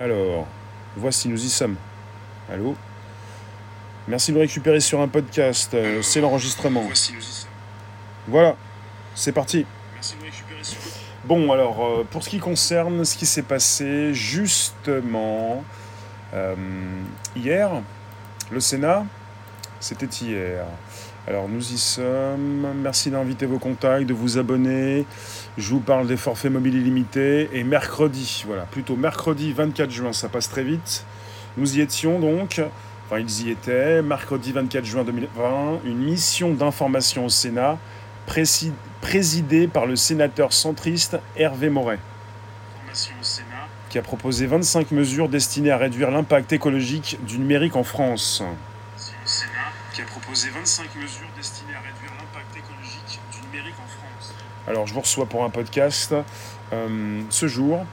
Alors, voici, nous y sommes. Allô? Merci de nous récupérer sur un podcast. euh, c'est l'enregistrement. Voilà, c'est parti. Bon, alors, euh, pour ce qui concerne ce qui s'est passé justement euh, hier, le Sénat, c'était hier. Alors, nous y sommes. Merci d'inviter vos contacts, de vous abonner. Je vous parle des forfaits mobiles illimités. Et mercredi, voilà, plutôt mercredi 24 juin, ça passe très vite. Nous y étions donc, enfin ils y étaient, mercredi 24 juin 2020, une mission d'information au Sénat prési- présidée par le sénateur centriste Hervé Moret, qui a proposé 25 mesures destinées à réduire l'impact écologique du numérique en France. Qui a proposé 25 mesures destinées à réduire l'impact écologique du numérique en France. Alors, je vous reçois pour un podcast euh, ce jour.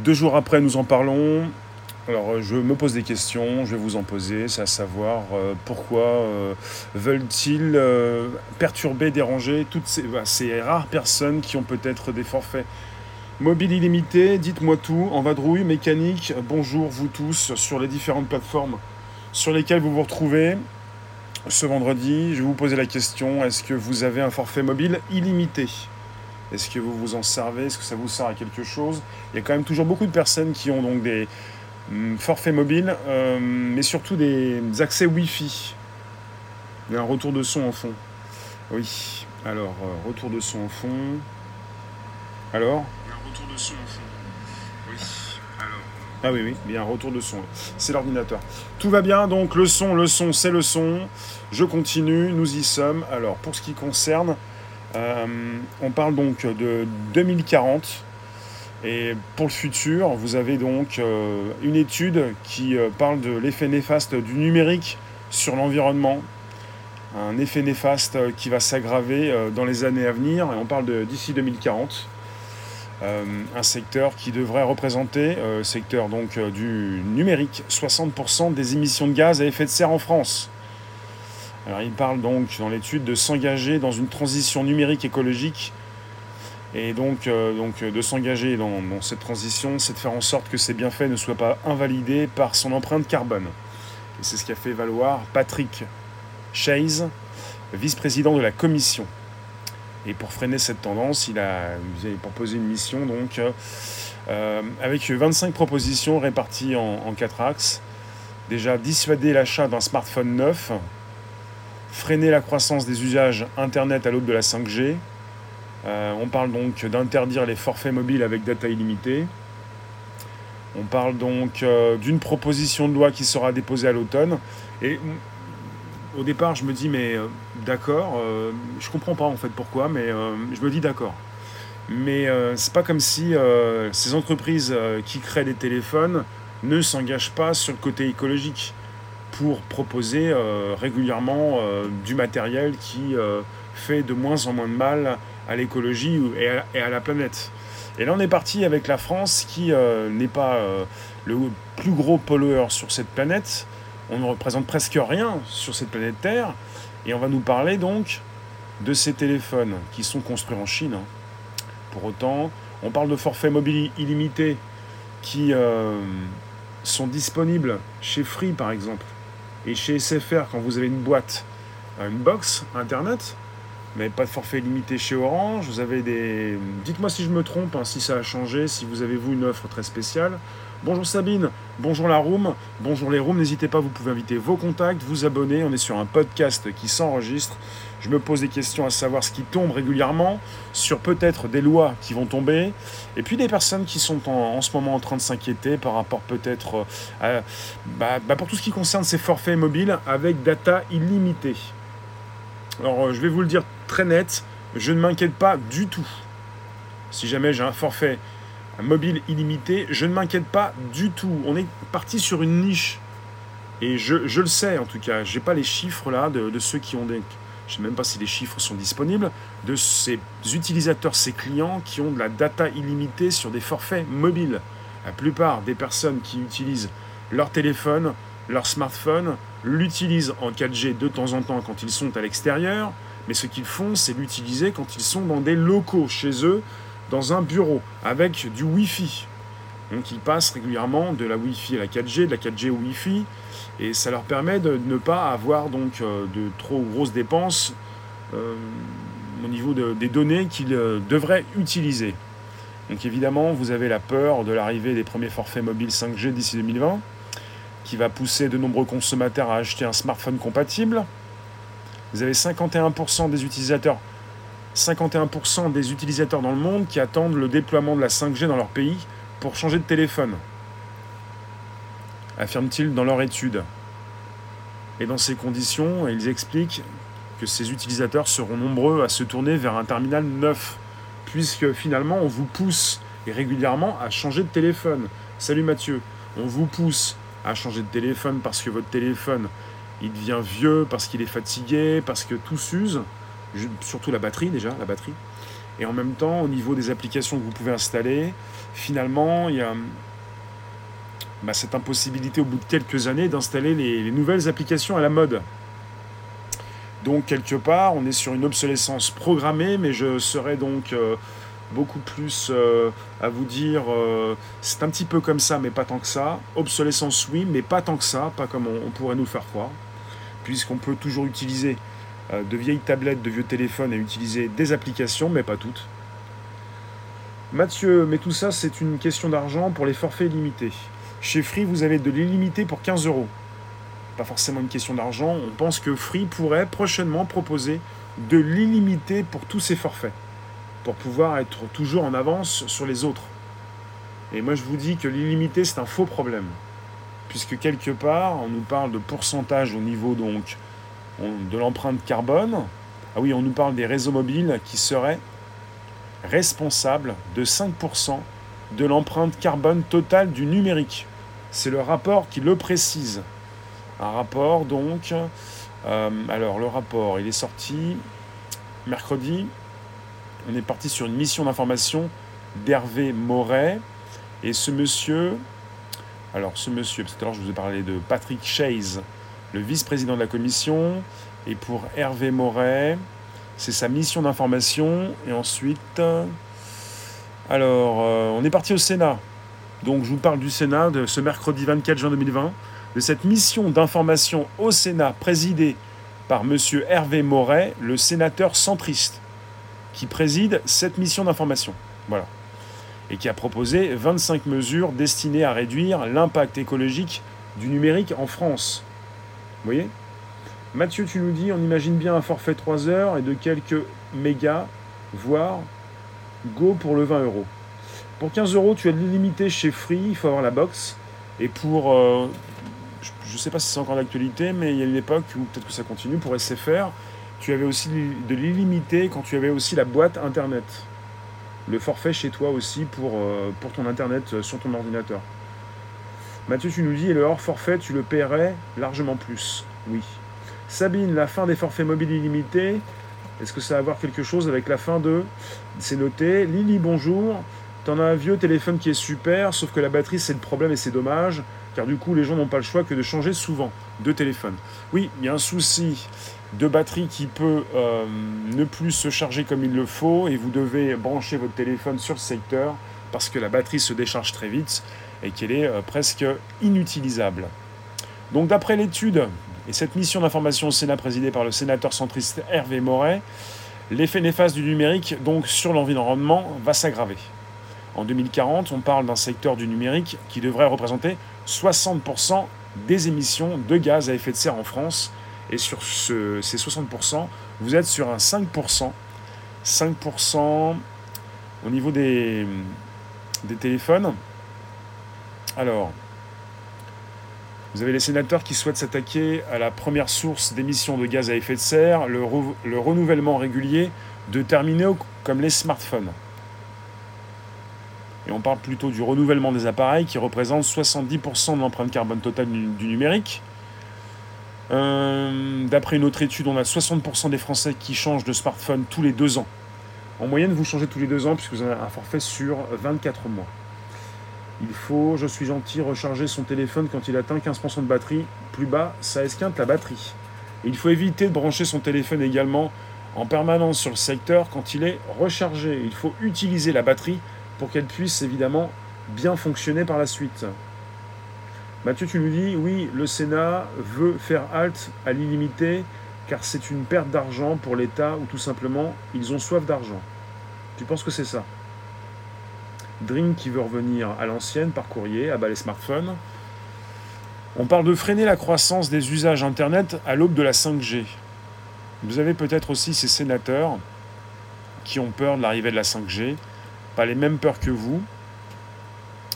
Deux jours après, nous en parlons. Alors, euh, je me pose des questions, je vais vous en poser, c'est à savoir euh, pourquoi veulent-ils perturber, déranger toutes ces, bah, ces rares personnes qui ont peut-être des forfaits mobiles illimités? Dites-moi tout, en vadrouille, mécanique, bonjour vous tous sur les différentes plateformes sur lesquelles vous vous retrouvez. Ce vendredi, je vais vous poser la question, est-ce que vous avez un forfait mobile illimité? Est-ce que vous vous en servez? Est-ce que ça vous sert à quelque chose? Il y a quand même toujours beaucoup de personnes qui ont donc des hum, forfaits mobiles, euh, mais surtout des accès Wi-Fi. Il y a un retour de son en fond. Oui, alors, euh, retour de son en fond. Alors? Un retour de son en fond. Oui. Ah oui, oui, il retour de son. C'est l'ordinateur. Tout va bien, donc le son, le son, c'est le son. Je continue, nous y sommes. Alors, pour ce qui concerne, euh, on parle donc de 2040. Et pour le futur, vous avez donc euh, une étude qui euh, parle de l'effet néfaste du numérique sur l'environnement. Un effet néfaste qui va s'aggraver dans les années à venir. Et on parle d'ici 2040. Euh, un secteur qui devrait représenter, euh, secteur donc euh, du numérique, 60% des émissions de gaz à effet de serre en France. Alors il parle donc dans l'étude de s'engager dans une transition numérique écologique et donc, de s'engager dans, dans cette transition, c'est de faire en sorte que ces bienfaits ne soient pas invalidés par son empreinte carbone. Et c'est ce qu'a fait valoir Patrick Chase, vice-président de la commission. Et pour freiner cette tendance, il a, proposé une mission donc, euh, euh, avec 25 propositions réparties en, en quatre axes. Déjà, dissuader l'achat d'un smartphone neuf, freiner la croissance des usages Internet à l'aube de la 5G. Euh, on parle donc d'interdire les forfaits mobiles avec data illimitée. On parle donc d'une proposition de loi qui sera déposée à l'automne. Et au départ, je me dis, mais euh, d'accord, euh, je comprends pas en fait pourquoi, mais euh, je me dis d'accord. Mais euh, c'est pas comme si ces entreprises qui créent des téléphones ne s'engagent pas sur le côté écologique pour proposer régulièrement du matériel qui fait de moins en moins de mal à l'écologie et à, et à la planète. Et là, on est parti avec la France qui n'est pas le plus gros pollueur sur cette planète. On ne représente presque rien sur cette planète Terre. Et on va nous parler donc de ces téléphones qui sont construits en Chine. hein. Pour autant, on parle de forfaits mobiles illimités qui euh, sont disponibles chez Free par exemple et chez SFR quand vous avez une boîte, euh, une box internet, mais pas de forfait limité chez Orange. Vous avez des. Dites-moi si je me trompe, hein, si ça a changé, si vous avez vous une offre très spéciale. Bonjour Sabine, bonjour la room, bonjour les rooms. N'hésitez pas, vous pouvez inviter vos contacts, vous abonner. On est sur un podcast qui s'enregistre. Je me pose des questions à savoir ce qui tombe régulièrement, sur peut-être des lois qui vont tomber, et puis des personnes qui sont en, ce moment en train de s'inquiéter par rapport peut-être euh, à, bah, bah, pour tout ce qui concerne ces forfaits mobiles avec data illimitée. Alors euh, je vais vous le dire très net, je ne m'inquiète pas du tout. Si jamais j'ai un forfait mobile illimité, je ne m'inquiète pas du tout. On est parti sur une niche. Et je, je le sais en tout cas, j'ai pas les chiffres là de, de ceux qui ont des. Je sais même pas si les chiffres sont disponibles, de ces utilisateurs, ces clients qui ont de la data illimitée sur des forfaits mobiles. La plupart des personnes qui utilisent leur téléphone, leur smartphone, l'utilisent en 4G de temps en temps quand ils sont à l'extérieur, mais ce qu'ils font, c'est l'utiliser quand ils sont dans des locaux chez eux, dans un bureau, avec du Wi-Fi. Donc ils passent régulièrement de la Wi-Fi à la 4G, de la 4G au Wi-Fi, et ça leur permet de ne pas avoir donc euh, de trop grosses dépenses euh, au niveau des données qu'ils euh, devraient utiliser. Donc évidemment, vous avez la peur de l'arrivée des premiers forfaits mobiles 5G d'ici 2020, qui va pousser de nombreux consommateurs à acheter un smartphone compatible. Vous avez 51% des utilisateurs 51% des utilisateurs dans le monde qui attendent le déploiement de la 5G dans leur pays pour changer de téléphone, affirment-ils dans leur étude. Et dans ces conditions, ils expliquent que ces utilisateurs seront nombreux à se tourner vers un terminal neuf, puisque finalement on vous pousse régulièrement à changer de téléphone. Salut Mathieu, on vous pousse à changer de téléphone parce que votre téléphone il devient vieux, parce qu'il est fatigué, parce que tout s'use, surtout la batterie déjà, la batterie. Et en même temps, au niveau des applications que vous pouvez installer, finalement, il y a bah, cette impossibilité au bout de quelques années d'installer les, nouvelles applications à la mode. Donc quelque part, on est sur une obsolescence programmée, mais je serais donc euh, beaucoup plus euh, à vous dire, euh, c'est un petit peu comme ça, mais pas tant que ça. Obsolescence oui, mais pas tant que ça, pas comme on, pourrait nous faire croire, puisqu'on peut toujours utiliser de vieilles tablettes, de vieux téléphones et utiliser des applications, mais pas toutes. Mathieu, mais tout ça, c'est une question d'argent pour les forfaits limités. Chez Free, vous avez de l'illimité pour 15 euros. Pas forcément une question d'argent. On pense que Free pourrait prochainement proposer de l'illimité pour tous ces forfaits, pour pouvoir être toujours en avance sur les autres. Et moi, je vous dis que l'illimité, c'est un faux problème, puisque quelque part, on nous parle de pourcentage au niveau donc de l'empreinte carbone. Ah oui, on nous parle des réseaux mobiles qui seraient responsable de 5% de l'empreinte carbone totale du numérique. C'est le rapport qui le précise. Un rapport donc. Euh, alors le rapport, il est sorti mercredi. On est parti sur une mission d'information d'Hervé Moret. Et ce monsieur, alors ce monsieur, parce que tout je vous ai parlé de Patrick Chase, le vice-président de la commission. Et pour Hervé Moret, c'est sa mission d'information. Et ensuite, alors, euh, on est parti au Sénat. Donc, je vous parle du Sénat de ce mercredi 24 juin 2020, de cette mission d'information au Sénat présidée par M. Hervé Moret, le sénateur centriste, qui préside cette mission d'information. Voilà. Et qui a proposé 25 mesures destinées à réduire l'impact écologique du numérique en France. Vous voyez Mathieu, tu nous dis, on imagine bien un forfait 3 heures et de quelques mégas, voire go pour le 20 euros. Pour 15 euros, tu as de l'illimité chez Free, il faut avoir la box. Et pour, euh, je ne sais pas si c'est encore d'actualité, mais il y a une époque où peut-être que ça continue, pour SFR, tu avais aussi de l'illimité quand tu avais aussi la boîte Internet. Le forfait chez toi aussi pour, euh, pour ton Internet sur ton ordinateur. Mathieu, tu nous dis, et le hors forfait, tu le paierais largement plus. Oui. Sabine, la fin des forfaits mobiles illimités, est-ce que ça va avoir quelque chose avec la fin de C'est noté. Lily, bonjour. T'en as un vieux téléphone qui est super, sauf que la batterie c'est le problème et c'est dommage, car du coup les gens n'ont pas le choix que de changer souvent de téléphone. Oui, il y a un souci de batterie qui peut euh, ne plus se charger comme il le faut et vous devez brancher votre téléphone sur ce secteur parce que la batterie se décharge très vite et qu'elle est euh, presque inutilisable. Donc d'après l'étude et cette mission d'information au Sénat présidée par le sénateur centriste Hervé Moret, l'effet néfaste du numérique donc sur l'environnement va s'aggraver. En 2040, on parle d'un secteur du numérique qui devrait représenter 60% des émissions de gaz à effet de serre en France. Et sur ces 60%, vous êtes sur un 5%. 5% au niveau des, des téléphones. Alors, vous avez les sénateurs qui souhaitent s'attaquer à la première source d'émissions de gaz à effet de serre, le, renouvellement régulier de terminaux comme les smartphones. Et on parle plutôt du renouvellement des appareils qui représente 70% de l'empreinte carbone totale du, numérique. Euh, d'après une autre étude, on a 60% des Français qui changent de smartphone tous les deux ans. En moyenne, vous changez tous les deux ans puisque vous avez un forfait sur 24 mois. Il faut, je suis gentil, recharger son téléphone quand il atteint 15% de batterie. Plus bas, ça esquinte la batterie. il faut éviter de brancher son téléphone également en permanence sur le secteur quand il est rechargé. Il faut utiliser la batterie pour qu'elle puisse évidemment bien fonctionner par la suite. Mathieu, tu nous dis, oui, le Sénat veut faire halte à l'illimité car c'est une perte d'argent pour l'État ou tout simplement ils ont soif d'argent. Tu penses que c'est ça? Dream qui veut revenir à l'ancienne par courrier, à bas les smartphones. On parle de freiner la croissance des usages Internet à l'aube de la 5G. Vous avez peut-être aussi ces sénateurs qui ont peur de l'arrivée de la 5G, pas les mêmes peurs que vous.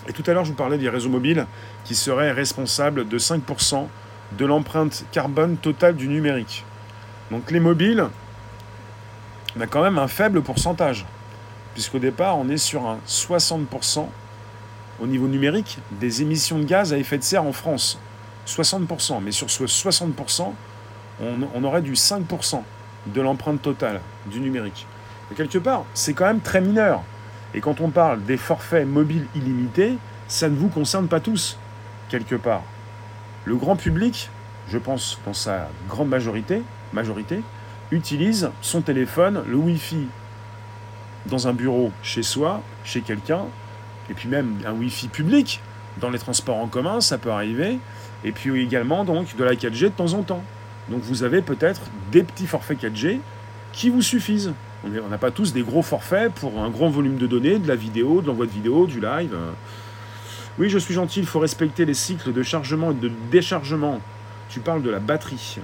Et tout à l'heure, je vous parlais des réseaux mobiles qui seraient responsables de 5% de l'empreinte carbone totale du numérique. Donc les mobiles, on a quand même un faible pourcentage, puisqu'au départ, on est sur un 60% au niveau numérique des émissions de gaz à effet de serre en France. 60%, mais sur ce 60%, on, aurait du 5% de l'empreinte totale du numérique. Et quelque part, c'est quand même très mineur. Et quand on parle des forfaits mobiles illimités, ça ne vous concerne pas tous, quelque part. Le grand public, je pense dans sa grande majorité, majorité utilise son téléphone, le Wi-Fi dans un bureau chez soi, chez quelqu'un, et puis même un Wi-Fi public dans les transports en commun, ça peut arriver, et puis également donc de la 4G de temps en temps. Donc vous avez peut-être des petits forfaits 4G qui vous suffisent. On n'a pas tous des gros forfaits pour un grand volume de données, de la vidéo, de l'envoi de vidéo, du live. Oui, je suis gentil, il faut respecter les cycles de chargement et de déchargement. Tu parles de la batterie.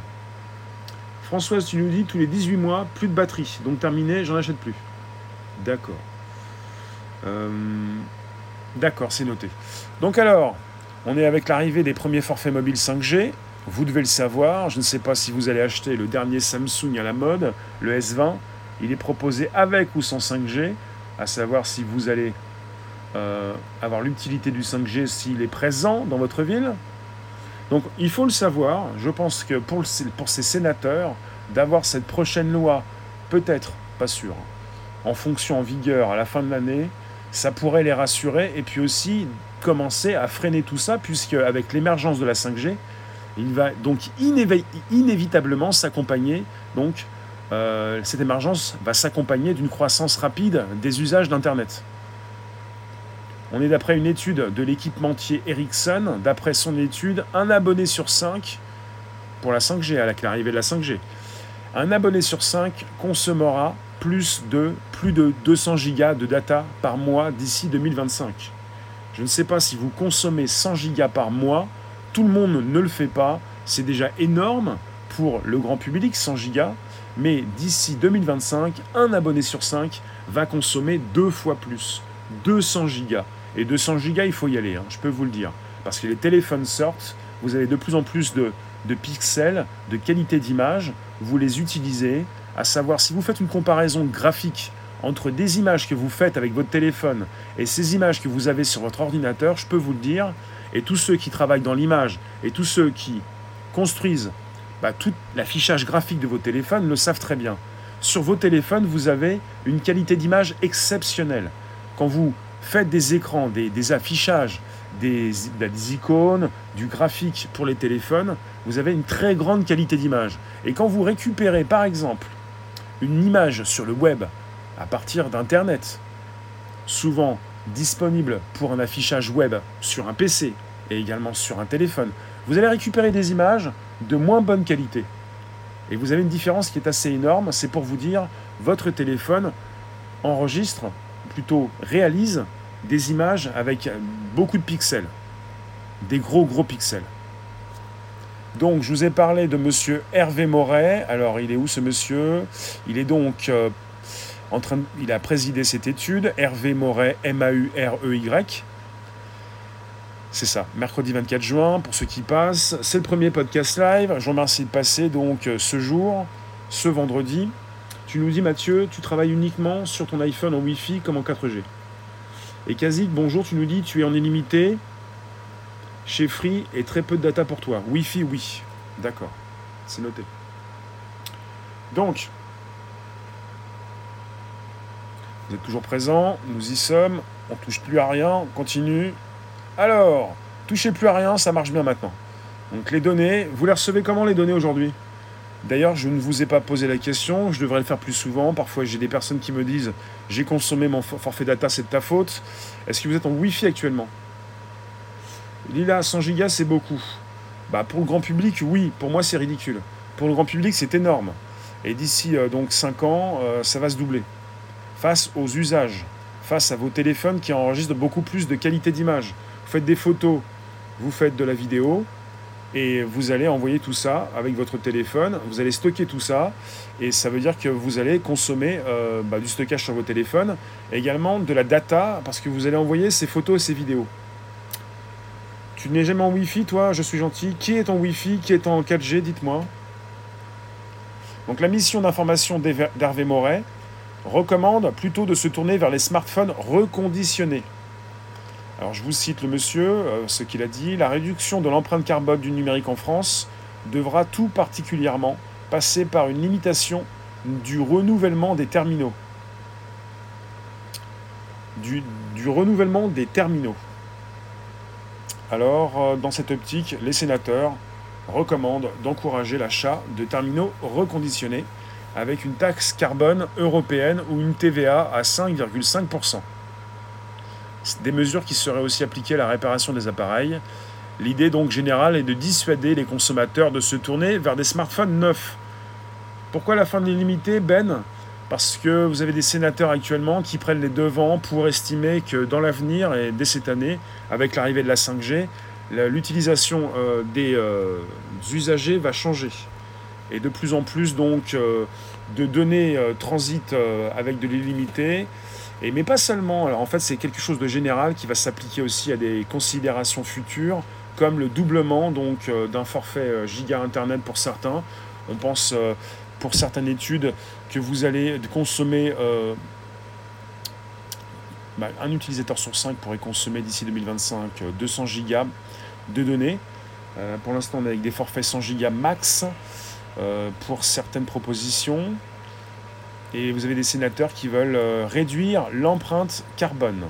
Françoise, tu nous dis tous les 18 mois, plus de batterie. Donc terminé, j'en achète plus. D'accord. Euh, d'accord, c'est noté. Donc alors, on est avec l'arrivée des premiers forfaits mobiles 5G. Vous devez le savoir. Je ne sais pas si vous allez acheter le dernier Samsung à la mode, le S20. Il est proposé avec ou sans 5G, à savoir si vous allez euh, avoir l'utilité du 5G s'il est présent dans votre ville. Donc il faut le savoir, je pense que pour, pour ces sénateurs, d'avoir cette prochaine loi, peut-être, pas sûr, en fonction en vigueur à la fin de l'année, ça pourrait les rassurer et puis aussi commencer à freiner tout ça, puisque avec l'émergence de la 5G, il va donc inévitablement s'accompagner, donc euh, cette émergence va s'accompagner d'une croissance rapide des usages d'Internet. On est d'après une étude de l'équipementier Ericsson. D'après son étude, un abonné sur 5, pour la 5G, à l'arrivée de la 5G, un abonné sur 5 consommera plus de, plus de 200 gigas de data par mois d'ici 2025. Je ne sais pas si vous consommez 100 gigas par mois, tout le monde ne le fait pas, c'est déjà énorme pour le grand public, 100 gigas, mais d'ici 2025, un abonné sur 5 va consommer deux fois plus, 200 gigas. Et 200 gigas, il faut y aller, hein, je peux vous le dire. Parce que les téléphones sortent, vous avez de plus en plus de, de pixels, de qualité d'image, vous les utilisez, à savoir si vous faites une comparaison graphique entre des images que vous faites avec votre téléphone et ces images que vous avez sur votre ordinateur, je peux vous le dire, et tous ceux qui travaillent dans l'image et tous ceux qui construisent bah, tout l'affichage graphique de vos téléphones le savent très bien. Sur vos téléphones, vous avez une qualité d'image exceptionnelle. Quand vous faites des écrans, des, affichages, des, des, icônes, du graphique pour les téléphones, vous avez une très grande qualité d'image. Et quand vous récupérez par exemple une image sur le web à partir d'Internet, souvent disponible pour un affichage web sur un PC et également sur un téléphone, vous allez récupérer des images de moins bonne qualité. Et vous avez une différence qui est assez énorme, c'est pour vous dire, votre téléphone enregistre plutôt réalise des images avec beaucoup de pixels, des gros gros pixels. Donc je vous ai parlé de monsieur Hervé Moret. Alors il est où ce monsieur? Il est donc euh, en train il a présidé cette étude Hervé Moret M A U R E Y. C'est ça, mercredi 24 juin, pour ceux qui passent. C'est le premier podcast live. Je vous remercie de passer donc euh, ce jour, ce vendredi. Tu nous dis, Mathieu, tu travailles uniquement sur ton iPhone en Wi-Fi comme en 4G. Et Kazik, bonjour, tu nous dis, tu es en illimité chez Free et très peu de data pour toi. Wi-Fi, oui. D'accord, c'est noté. Donc, vous êtes toujours présent, nous y sommes, on touche plus à rien, on continue. Alors, touchez plus à rien, ça marche bien maintenant. Donc les données, vous les recevez comment les données aujourd'hui? D'ailleurs, je ne vous ai pas posé la question, je devrais le faire plus souvent. Parfois, j'ai des personnes qui me disent J'ai consommé mon forfait data, c'est de ta faute. Est-ce que vous êtes en Wi-Fi actuellement? Lila, 100 gigas, c'est beaucoup. Bah, pour le grand public, oui. Pour moi, c'est ridicule. Pour le grand public, c'est énorme. Et d'ici euh, donc 5 ans, euh, ça va se doubler. Face aux usages, face à vos téléphones qui enregistrent beaucoup plus de qualité d'image. Vous faites des photos, vous faites de la vidéo, et vous allez envoyer tout ça avec votre téléphone, vous allez stocker tout ça, et ça veut dire que vous allez consommer euh, bah, du stockage sur vos téléphones, également de la data, parce que vous allez envoyer ces photos et ces vidéos. Tu n'es jamais en Wi-Fi, toi Je suis gentil. Qui est en Wi-Fi Qui est en 4G Dites-moi. Donc la mission d'information d'Hervé Moret recommande plutôt de se tourner vers les smartphones reconditionnés. Alors je vous cite le monsieur, euh, ce qu'il a dit, la réduction de l'empreinte carbone du numérique en France devra tout particulièrement passer par une limitation du renouvellement des terminaux. Du, renouvellement des terminaux. Alors, euh, dans cette optique, les sénateurs recommandent d'encourager l'achat de terminaux reconditionnés avec une taxe carbone européenne ou une TVA à 5,5% des mesures qui seraient aussi appliquées à la réparation des appareils. L'idée donc générale est de dissuader les consommateurs de se tourner vers des smartphones neufs. Pourquoi la fin de l'illimité, Ben? Parce que vous avez des sénateurs actuellement qui prennent les devants pour estimer que dans l'avenir, et dès cette année, avec l'arrivée de la 5G, l'utilisation euh, des euh, usagers va changer. Et de plus en plus donc euh, de données transitent avec de l'illimité et, mais pas seulement. Alors en fait, c'est quelque chose de général qui va s'appliquer aussi à des considérations futures, comme le doublement donc d'un forfait giga internet pour certains. On pense pour certaines études que vous allez consommer bah, un utilisateur sur 5 pourrait consommer d'ici 2025 200 gigas de données. pour l'instant, on est avec des forfaits 100 gigas max pour certaines propositions et vous avez des sénateurs qui veulent euh, réduire l'empreinte carbone.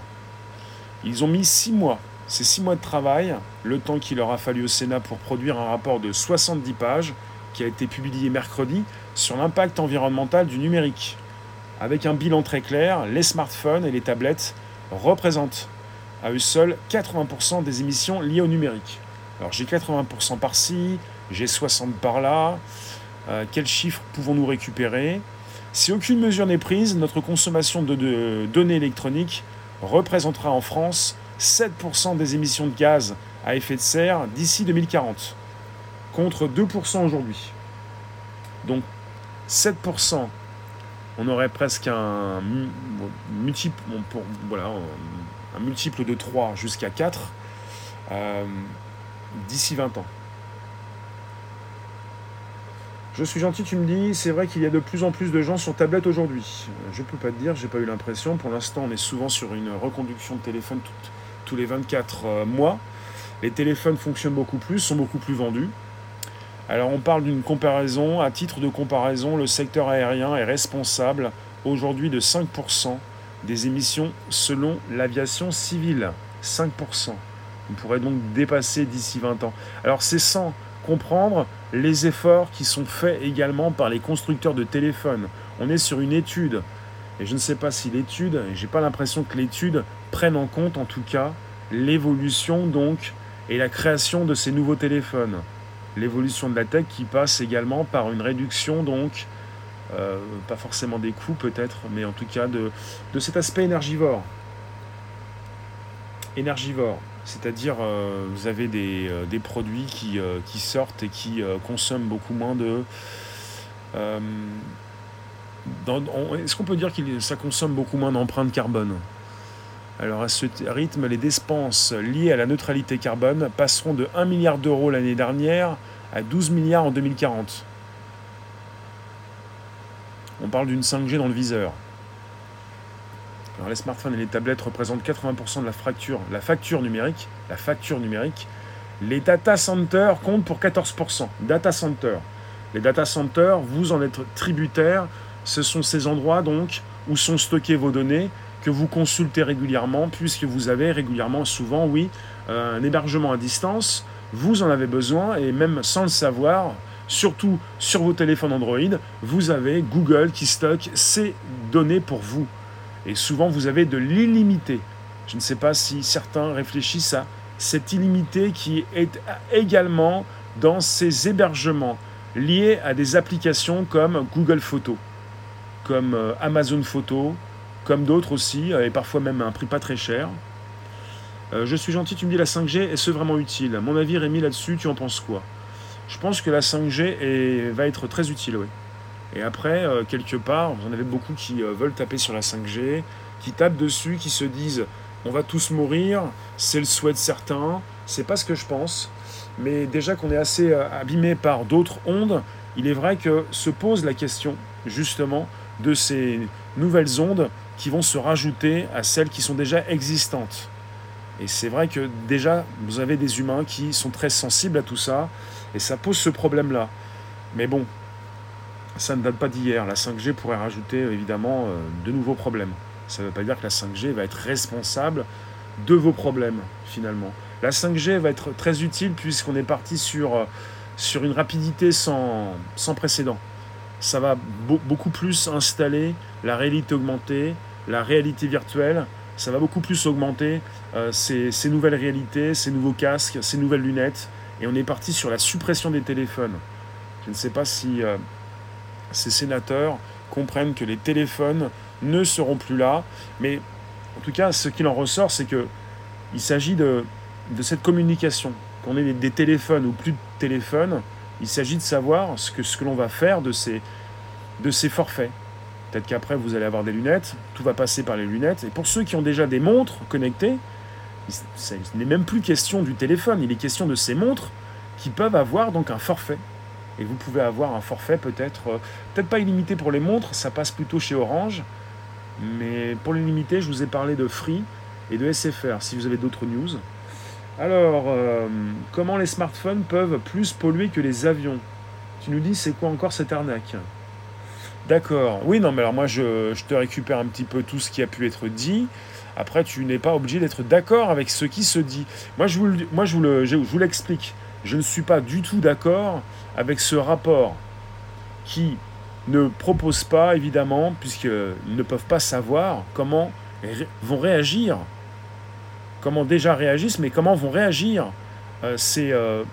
Ils ont mis six mois, c'est six mois de travail, le temps qu'il leur a fallu au Sénat pour produire un rapport de 70 pages qui a été publié mercredi sur l'impact environnemental du numérique. Avec un bilan très clair, les smartphones et les tablettes représentent à eux seuls 80% des émissions liées au numérique. Alors j'ai 80% par-ci, j'ai 60 par-là. Euh, quels chiffres pouvons-nous récupérer? Si aucune mesure n'est prise, notre consommation de, données électroniques représentera en France 7% des émissions de gaz à effet de serre d'ici 2040, contre 2% aujourd'hui. Donc 7%, on aurait presque un multiple, un multiple de 3 jusqu'à 4 euh, d'ici 20 ans. Je suis gentil, tu me dis, c'est vrai qu'il y a de plus en plus de gens sur tablette aujourd'hui. Je peux pas te dire, j'ai pas eu l'impression. Pour l'instant, on est souvent sur une reconduction de téléphone tous les 24 euh, mois. Les téléphones fonctionnent beaucoup plus, sont beaucoup plus vendus. Alors on parle d'une comparaison. À titre de comparaison, le secteur aérien est responsable aujourd'hui de 5% des émissions selon l'aviation civile. 5%. On pourrait donc dépasser d'ici 20 ans. Alors c'est sans comprendre les efforts qui sont faits également par les constructeurs de téléphones. On est sur une étude, et je ne sais pas si l'étude, j'ai pas l'impression que l'étude prenne en compte en tout cas l'évolution donc et la création de ces nouveaux téléphones. L'évolution de la tech qui passe également par une réduction donc, euh, pas forcément des coûts peut-être, mais en tout cas de, cet aspect énergivore. Énergivore. C'est-à-dire, euh, vous avez des, euh, produits qui, qui, sortent et qui consomment beaucoup moins de... Est-ce qu'on peut dire que ça consomme beaucoup moins d'empreintes carbone? Alors à ce rythme, les dépenses liées à la neutralité carbone passeront de 1 milliard d'euros l'année dernière à 12 milliards en 2040. On parle d'une 5G dans le viseur les smartphones et les tablettes représentent 80% de la, fracture, la facture numérique. La facture numérique. Les data centers comptent pour 14%. Data centers. Les data centers, vous en êtes tributaire. Ce sont ces endroits donc où sont stockées vos données que vous consultez régulièrement puisque vous avez régulièrement, souvent, oui, euh, un hébergement à distance. Vous en avez besoin et même sans le savoir, surtout sur vos téléphones Android, vous avez Google qui stocke ces données pour vous. Et souvent, vous avez de l'illimité. Je ne sais pas si certains réfléchissent à cet illimité qui est également dans ces hébergements liés à des applications comme Google Photos, comme euh, Amazon Photos, comme d'autres aussi, et parfois même à un prix pas très cher. Euh, je suis gentil, tu me dis la 5G, est-ce vraiment utile? Mon avis, Rémi, là-dessus, tu en penses quoi? Je pense que la 5G va être très utile, oui. Et après, euh, quelque part, vous en avez beaucoup qui veulent taper sur la 5G, qui tapent dessus, qui se disent on va tous mourir, c'est le souhait de certains, c'est pas ce que je pense, mais déjà qu'on est assez euh, abîmé par d'autres ondes, il est vrai que se pose la question justement de ces nouvelles ondes qui vont se rajouter à celles qui sont déjà existantes. Et c'est vrai que déjà, vous avez des humains qui sont très sensibles à tout ça, et ça pose ce problème-là. Mais bon, ça ne date pas d'hier. La 5G pourrait rajouter évidemment euh, de nouveaux problèmes. Ça ne veut pas dire que la 5G va être responsable de vos problèmes, finalement. La 5G va être très utile puisqu'on est parti sur, euh, sur une rapidité sans, sans précédent. Ça va beaucoup plus installer la réalité augmentée, la réalité virtuelle. Ça va beaucoup plus augmenter euh, ces, nouvelles réalités, ces nouveaux casques, ces nouvelles lunettes. Et on est parti sur la suppression des téléphones. Je ne sais pas si euh, ces sénateurs comprennent que les téléphones ne seront plus là. Mais en tout cas, ce qu'il en ressort, c'est que il s'agit de, cette communication. Qu'on ait des, téléphones ou plus de téléphones, il s'agit de savoir ce que, l'on va faire de ces forfaits. Peut-être qu'après, vous allez avoir des lunettes, tout va passer par les lunettes. Et pour ceux qui ont déjà des montres connectées, ce n'est même plus question du téléphone, il est question de ces montres qui peuvent avoir donc un forfait. Et vous pouvez avoir un forfait peut-être, euh, peut-être pas illimité pour les montres, ça passe plutôt chez Orange, mais pour l'illimité, je vous ai parlé de Free et de SFR, si vous avez d'autres news. Alors, euh, comment les smartphones peuvent plus polluer que les avions? Tu nous dis, c'est quoi encore cette arnaque? D'accord. Oui, non, mais alors moi, je, te récupère un petit peu tout ce qui a pu être dit. Après, tu n'es pas obligé d'être d'accord avec ce qui se dit. Moi, je vous, moi, je vous, je vous l'explique. Je ne suis pas du tout d'accord avec ce rapport qui ne proposent pas, évidemment, puisqu'ils ne peuvent pas savoir comment vont réagir, comment déjà réagissent, mais comment vont réagir euh, ces, euh,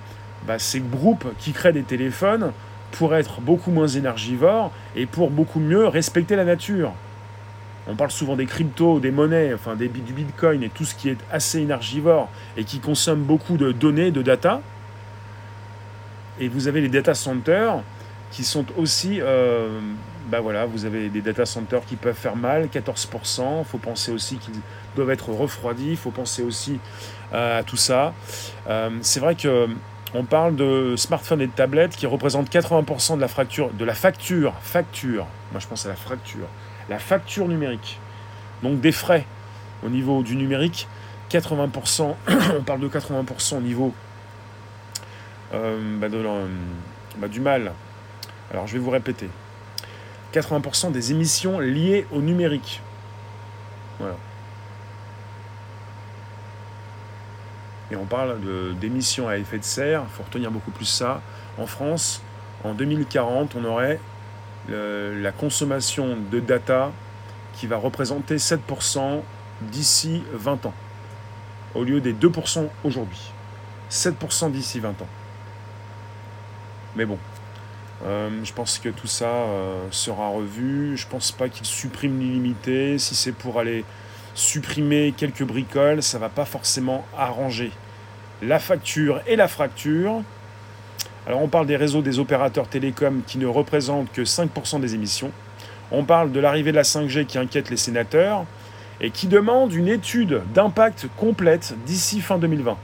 bah, ces groupes qui créent des téléphones pour être beaucoup moins énergivores et pour beaucoup mieux respecter la nature. On parle souvent des cryptos, des monnaies, enfin des, du bitcoin et tout ce qui est assez énergivore et qui consomme beaucoup de données, de data. Et vous avez les data centers qui sont aussi, euh, bah voilà, vous avez des data centers qui peuvent faire mal, 14%. Il faut penser aussi qu'ils doivent être refroidis. Il faut penser aussi euh, à tout ça. Euh, c'est vrai que on parle de smartphones et de tablettes qui représentent 80% de la fracture, de la facture, facture. Moi, je pense à la fracture, la facture numérique. Donc des frais au niveau du numérique, 80%. on parle de 80% au niveau bah de, bah du mal alors je vais vous répéter. 80% des émissions liées au numérique. Voilà. Et on parle d'émissions à effet de serre, il faut retenir beaucoup plus ça. En France, en 2040, on aurait la consommation de data qui va représenter 7% d'ici 20 ans, au lieu des 2% aujourd'hui. 7% d'ici 20 ans. Mais bon, euh, je pense que tout ça euh, sera revu. Je pense pas qu'il supprime l'illimité. Si c'est pour aller supprimer quelques bricoles, ça va pas forcément arranger la facture et la fracture. Alors on parle des réseaux des opérateurs télécoms qui ne représentent que 5% des émissions. On parle de l'arrivée de la 5G qui inquiète les sénateurs et qui demande une étude d'impact complète d'ici fin 2020.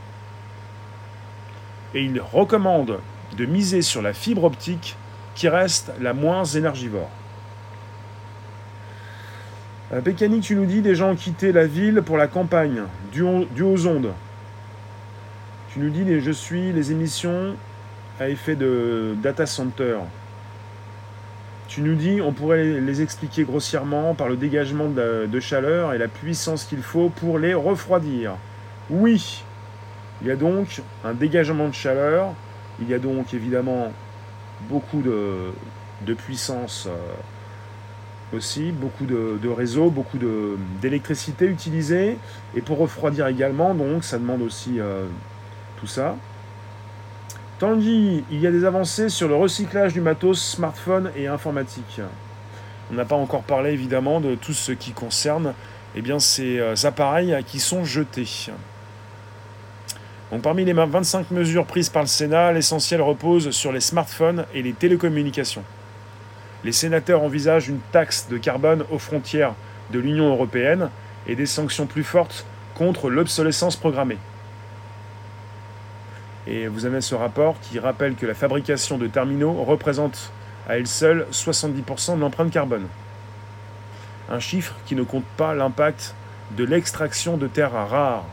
Et il recommande de miser sur la fibre optique qui reste la moins énergivore. Pécani, tu nous dis des gens ont quitté la ville pour la campagne, du, aux ondes. Tu nous dis je suis les émissions à effet de data center. Tu nous dis on pourrait les expliquer grossièrement par le dégagement de, de chaleur et la puissance qu'il faut pour les refroidir. Oui, il y a donc un dégagement de chaleur, il y a donc évidemment beaucoup de, puissance euh, aussi, beaucoup de, réseaux, beaucoup d'électricité utilisée, et pour refroidir également, donc ça demande aussi euh, tout ça. Tanguy, il y a des avancées sur le recyclage du matos smartphone et informatique. On n'a pas encore parlé évidemment de tout ce qui concerne eh bien, ces euh, appareils qui sont jetés. Donc, parmi les 25 mesures prises par le Sénat, l'essentiel repose sur les smartphones et les télécommunications. Les sénateurs envisagent une taxe de carbone aux frontières de l'Union européenne et des sanctions plus fortes contre l'obsolescence programmée. Et vous avez ce rapport qui rappelle que la fabrication de terminaux représente à elle seule 70% de l'empreinte carbone. Un chiffre qui ne compte pas l'impact de l'extraction de terres rares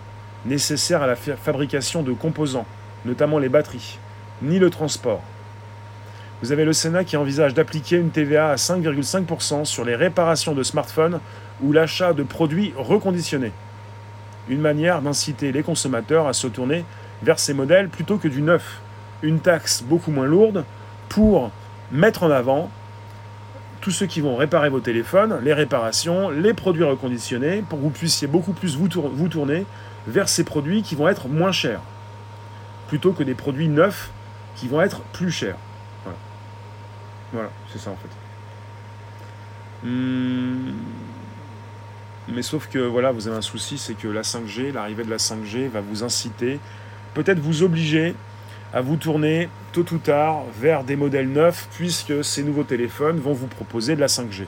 nécessaires à la fabrication de composants, notamment les batteries, ni le transport. Vous avez le Sénat qui envisage d'appliquer une TVA à 5,5% sur les réparations de smartphones ou l'achat de produits reconditionnés. Une manière d'inciter les consommateurs à se tourner vers ces modèles plutôt que du neuf. Une taxe beaucoup moins lourde pour mettre en avant tous ceux qui vont réparer vos téléphones, les réparations, les produits reconditionnés, pour que vous puissiez beaucoup plus vous, tourner vers ces produits qui vont être moins chers, plutôt que des produits neufs qui vont être plus chers. Voilà, c'est ça en fait. Hmm. Mais sauf que voilà, vous avez un souci, c'est que la 5G, l'arrivée de la 5G va vous inciter, peut-être vous obliger à vous tourner tôt ou tard vers des modèles neufs puisque ces nouveaux téléphones vont vous proposer de la 5G.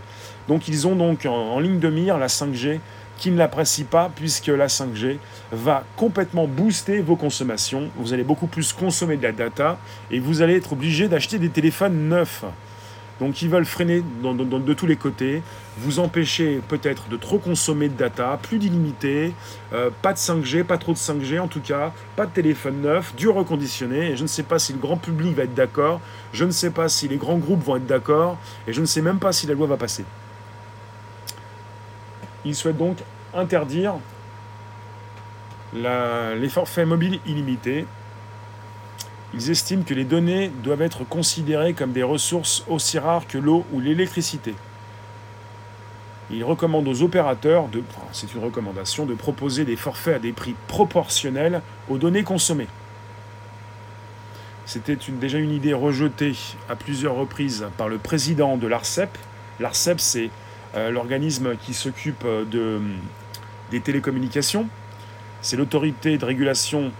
Donc ils ont donc en, ligne de mire la 5G qui ne l'apprécie pas puisque la 5G va complètement booster vos consommations. Vous allez beaucoup plus consommer de la data et vous allez être obligé d'acheter des téléphones neufs. Donc ils veulent freiner de tous les côtés, vous empêcher peut-être de trop consommer de data, plus d'illimité, euh, pas de 5G, pas trop de 5G en tout cas, pas de téléphone neuf, du reconditionné, et je ne sais pas si le grand public va être d'accord, je ne sais pas si les grands groupes vont être d'accord, et je ne sais même pas si la loi va passer. Ils souhaitent donc interdire les forfaits mobiles illimités ils estiment que les données doivent être considérées comme des ressources aussi rares que l'eau ou l'électricité. Ils recommandent aux opérateurs, de, c'est une recommandation, de proposer des forfaits à des prix proportionnels aux données consommées. C'était déjà une idée rejetée à plusieurs reprises par le président de l'ARCEP. L'ARCEP, c'est euh, l'organisme qui s'occupe de, des télécommunications. C'est l'autorité de régulation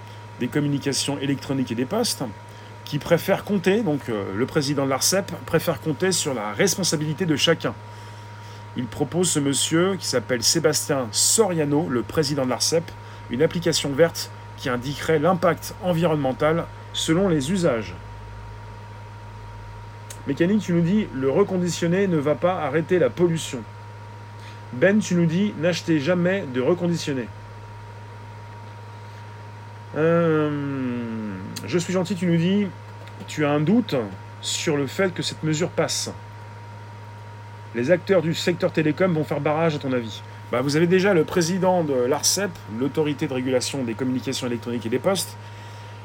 des communications électroniques et des postes, qui préfère compter, donc euh, le président de l'ARCEP préfère compter sur la responsabilité de chacun. Il propose ce monsieur qui s'appelle Sébastien Soriano, le président de l'ARCEP, une application verte qui indiquerait l'impact environnemental selon les usages. Mécanique, tu nous dis, le reconditionné ne va pas arrêter la pollution. Ben, tu nous dis, n'achetez jamais de reconditionné. Euh, je suis gentil, tu nous dis, tu as un doute sur le fait que cette mesure passe. Les acteurs du secteur télécom vont faire barrage à ton avis. Bah, vous avez déjà le président de l'ARCEP, l'autorité de régulation des communications électroniques et des postes,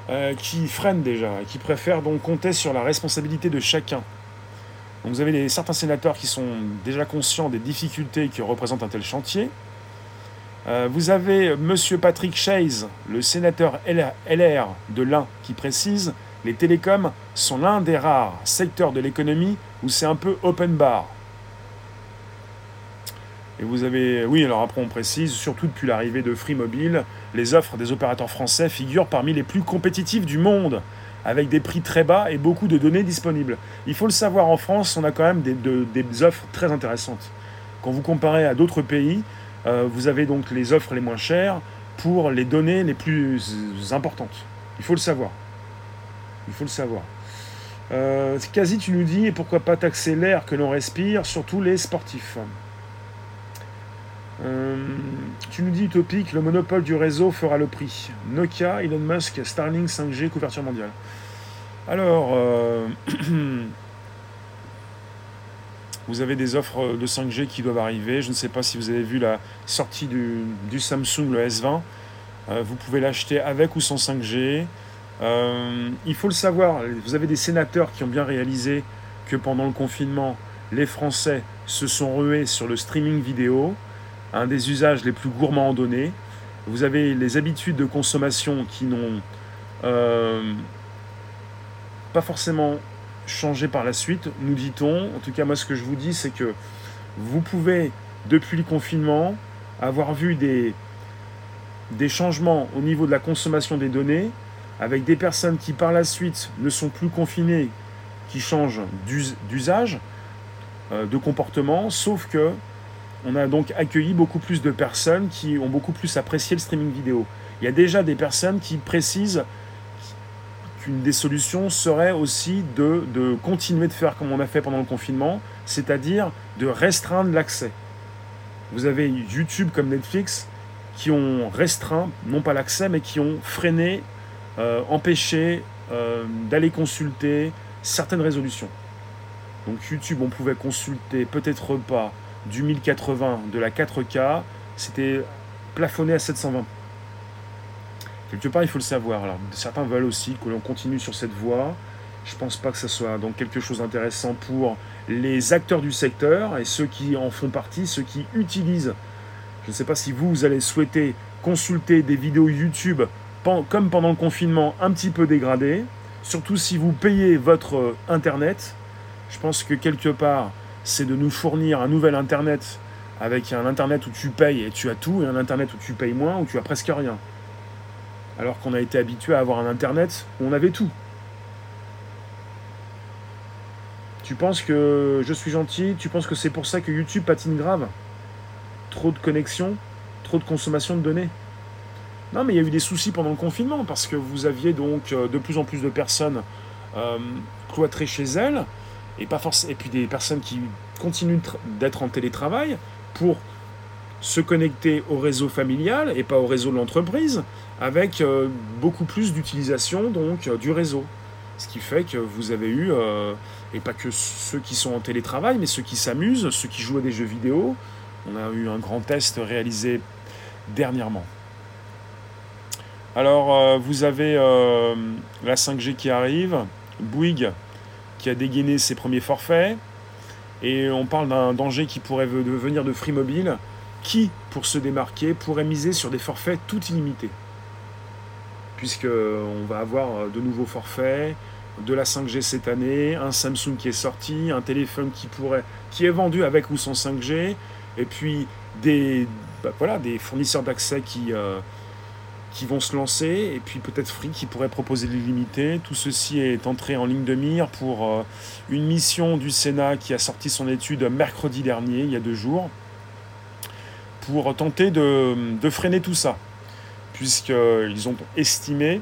euh, qui freine déjà, qui préfère donc compter sur la responsabilité de chacun. Vous avez certains sénateurs qui sont déjà conscients des difficultés que représente un tel chantier, euh, vous avez M. Patrick Chase, le sénateur LR de l'Ain, qui précise les télécoms sont l'un des rares secteurs de l'économie où c'est un peu open bar. Et vous avez, oui, alors après on précise, surtout depuis l'arrivée de Free Mobile, les offres des opérateurs français figurent parmi les plus compétitives du monde, avec des prix très bas et beaucoup de données disponibles. Il faut le savoir, en France, on a quand même des, offres très intéressantes. Quand vous comparez à d'autres pays, vous avez donc les offres les moins chères pour les données les plus importantes. Il faut le savoir. Il faut le savoir. Euh, quasi, tu nous dis, pourquoi pas taxer l'air que l'on respire, surtout les sportifs. Euh, tu nous dis utopique, le monopole du réseau fera le prix. Nokia, Elon Musk, Starlink, 5G, couverture mondiale. Alors, Vous avez des offres de 5G qui doivent arriver. Je ne sais pas si vous avez vu la sortie du, Samsung, le S20. Euh, vous pouvez l'acheter avec ou sans 5G. Euh, il faut le savoir, vous avez des sénateurs qui ont bien réalisé que pendant le confinement, les Français se sont rués sur le streaming vidéo, un des usages les plus gourmands en données. Vous avez les habitudes de consommation qui n'ont euh, pas forcément changé par la suite, nous dit-on. En tout cas, moi, ce que je vous dis, c'est que vous pouvez, depuis le confinement, avoir vu des, des changements au niveau de la consommation des données, avec des personnes qui par la suite ne sont plus confinées, qui changent d'usage, euh, de comportement, sauf que on a donc accueilli beaucoup plus de personnes qui ont beaucoup plus apprécié le streaming vidéo. Il y a déjà des personnes qui précisent qu'une des solutions serait aussi de, continuer de faire comme on a fait pendant le confinement, c'est-à-dire de restreindre l'accès. Vous avez YouTube comme Netflix qui ont restreint, non pas l'accès, mais qui ont freiné, euh, empêché euh, d'aller consulter certaines résolutions. Donc YouTube, on pouvait consulter peut-être pas du 1080 de la 4K, c'était plafonné à 720. Quelque part, il faut le savoir. Alors, certains veulent aussi que l'on continue sur cette voie. Je ne pense pas que ce soit donc quelque chose d'intéressant pour les acteurs du secteur et ceux qui en font partie, ceux qui utilisent. Je ne sais pas si vous, vous allez souhaiter consulter des vidéos YouTube comme pendant le confinement un petit peu dégradées, surtout si vous payez votre euh, Internet. Je pense que quelque part, c'est de nous fournir un nouvel Internet avec un Internet où tu payes et tu as tout, et un Internet où tu payes moins, où tu as presque rien. Alors qu'on a été habitué à avoir un Internet où on avait tout. Tu penses que je suis gentil? Tu penses que c'est pour ça que YouTube patine grave? Trop de connexions? Trop de consommation de données? Non, mais il y a eu des soucis pendant le confinement parce que vous aviez donc euh, de plus en plus de personnes euh, cloîtrées chez elles et, pas et puis des personnes qui continuent d'être en télétravail pour se connecter au réseau familial et pas au réseau de l'entreprise avec euh, beaucoup plus d'utilisation donc du réseau. Ce qui fait que vous avez eu, euh, et pas que ceux qui sont en télétravail, mais ceux qui s'amusent, ceux qui jouent à des jeux vidéo. On a eu un grand test réalisé dernièrement. Alors, euh, vous avez euh, la 5G qui arrive, Bouygues qui a dégainé ses premiers forfaits, et on parle d'un danger qui pourrait venir de Free Mobile, qui, pour se démarquer, pourrait miser sur des forfaits tout illimités puisqu'on va avoir de nouveaux forfaits, de la 5G cette année, un Samsung qui est sorti, un téléphone qui, pourrait, qui est vendu avec ou sans 5G, et puis des, bah fournisseurs d'accès qui, euh, qui vont se lancer, et puis peut-être Free qui pourrait proposer l'illimité. Tout ceci est entré en ligne de mire pour euh, une mission du Sénat qui a sorti son étude mercredi dernier, il y a deux jours, pour tenter de, de freiner tout ça puisqu'ils ont estimé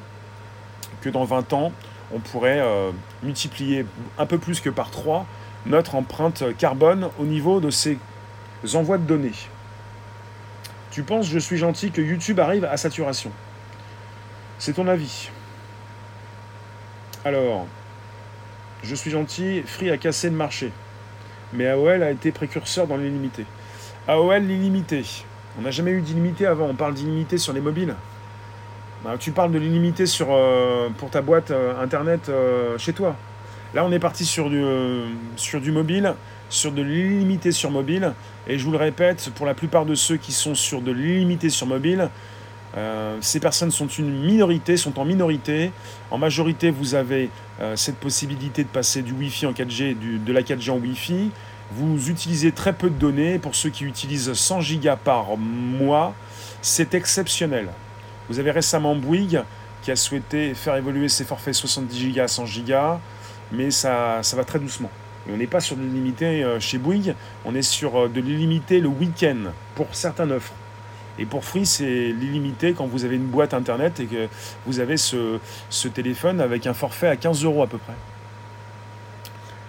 que dans 20 ans, on pourrait euh, multiplier un peu plus que par 3 notre empreinte carbone au niveau de ces envois de données. Tu penses, je suis gentil, que YouTube arrive à saturation? C'est ton avis. Alors, je suis gentil, Free a cassé le marché. Mais AOL a été précurseur dans l'illimité. AOL l'illimité. On n'a jamais eu d'illimité avant. On parle d'illimité sur les mobiles. Bah, tu parles de l'illimité sur, euh, pour ta boîte euh, internet euh, chez toi. Là, on est parti sur du, sur du mobile, sur de l'illimité sur mobile. Et je vous le répète, pour la plupart de ceux qui sont sur de l'illimité sur mobile, ces personnes sont une minorité, sont en minorité. En majorité, vous avez cette possibilité de passer du Wi-Fi en 4G, de la 4G en Wi-Fi. Vous utilisez très peu de données. Pour ceux qui utilisent 100 gigas par mois, c'est exceptionnel. Vous avez récemment Bouygues qui a souhaité faire évoluer ses forfaits 70 Go à 100 Go, mais ça, ça va très doucement. on n'est pas sur de l'illimité euh, chez Bouygues, on est sur euh, de l'illimité le week-end pour certaines offres. Et pour Free, c'est l'illimité quand vous avez une boîte internet et que vous avez ce, ce téléphone avec un forfait à 15 euros à peu près.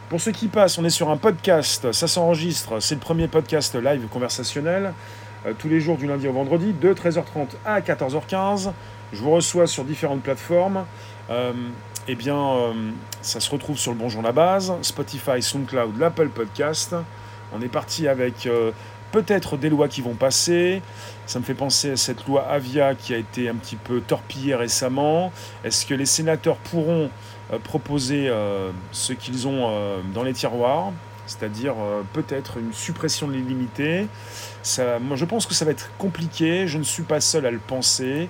Pour ceux qui passent, on est sur un podcast, ça s'enregistre, c'est le premier podcast live conversationnel, euh, tous les jours du lundi au vendredi, de 13h30 à 14h15. Je vous reçois sur différentes plateformes. Euh, eh bien, euh, ça se retrouve sur le Bonjour la base, Spotify, SoundCloud, l'Apple Podcast. On est parti avec peut-être des lois qui vont passer. Ça me fait penser à cette loi Avia qui a été un petit peu torpillée récemment. Est-ce que les sénateurs pourront proposer euh, ce qu'ils ont euh, dans les tiroirs c'est-à-dire peut-être une suppression de l'illimité. moi, je pense que ça va être compliqué. Je ne suis pas seul à le penser.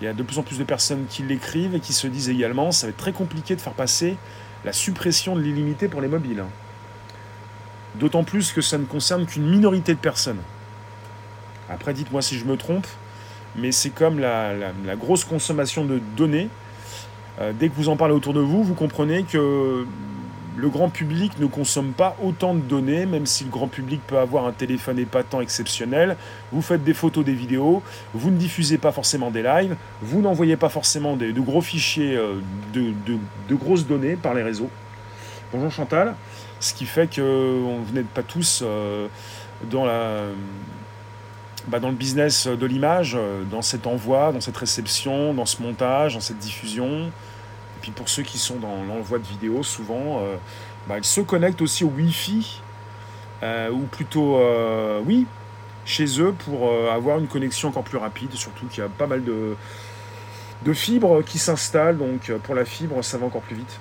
Il y a de plus en plus de personnes qui l'écrivent et qui se disent également ça va être très compliqué de faire passer la suppression de l'illimité pour les mobiles. D'autant plus que ça ne concerne qu'une minorité de personnes. Après, dites-moi si je me trompe, mais c'est comme la, grosse consommation de données. Euh, dès que vous en parlez autour de vous, vous comprenez que le grand public ne consomme pas autant de données, même si le grand public peut avoir un téléphone épatant exceptionnel. Vous faites des photos, des vidéos, vous ne diffusez pas forcément des lives, vous n'envoyez pas forcément de gros fichiers euh, de, grosses données par les réseaux. Bonjour Chantal. Ce qui fait que vous n'êtes pas tous euh, dans, la, bah, dans le business de l'image, euh, dans cet envoi, dans cette réception, dans ce montage, dans cette diffusion. Puis pour ceux qui sont dans l'envoi de vidéos, souvent, euh, bah, ils se connectent aussi au Wi-Fi, euh, ou plutôt, euh, oui, chez eux pour avoir une connexion encore plus rapide, surtout qu'il y a pas mal de, de fibres qui s'installent, donc pour la fibre, ça va encore plus vite.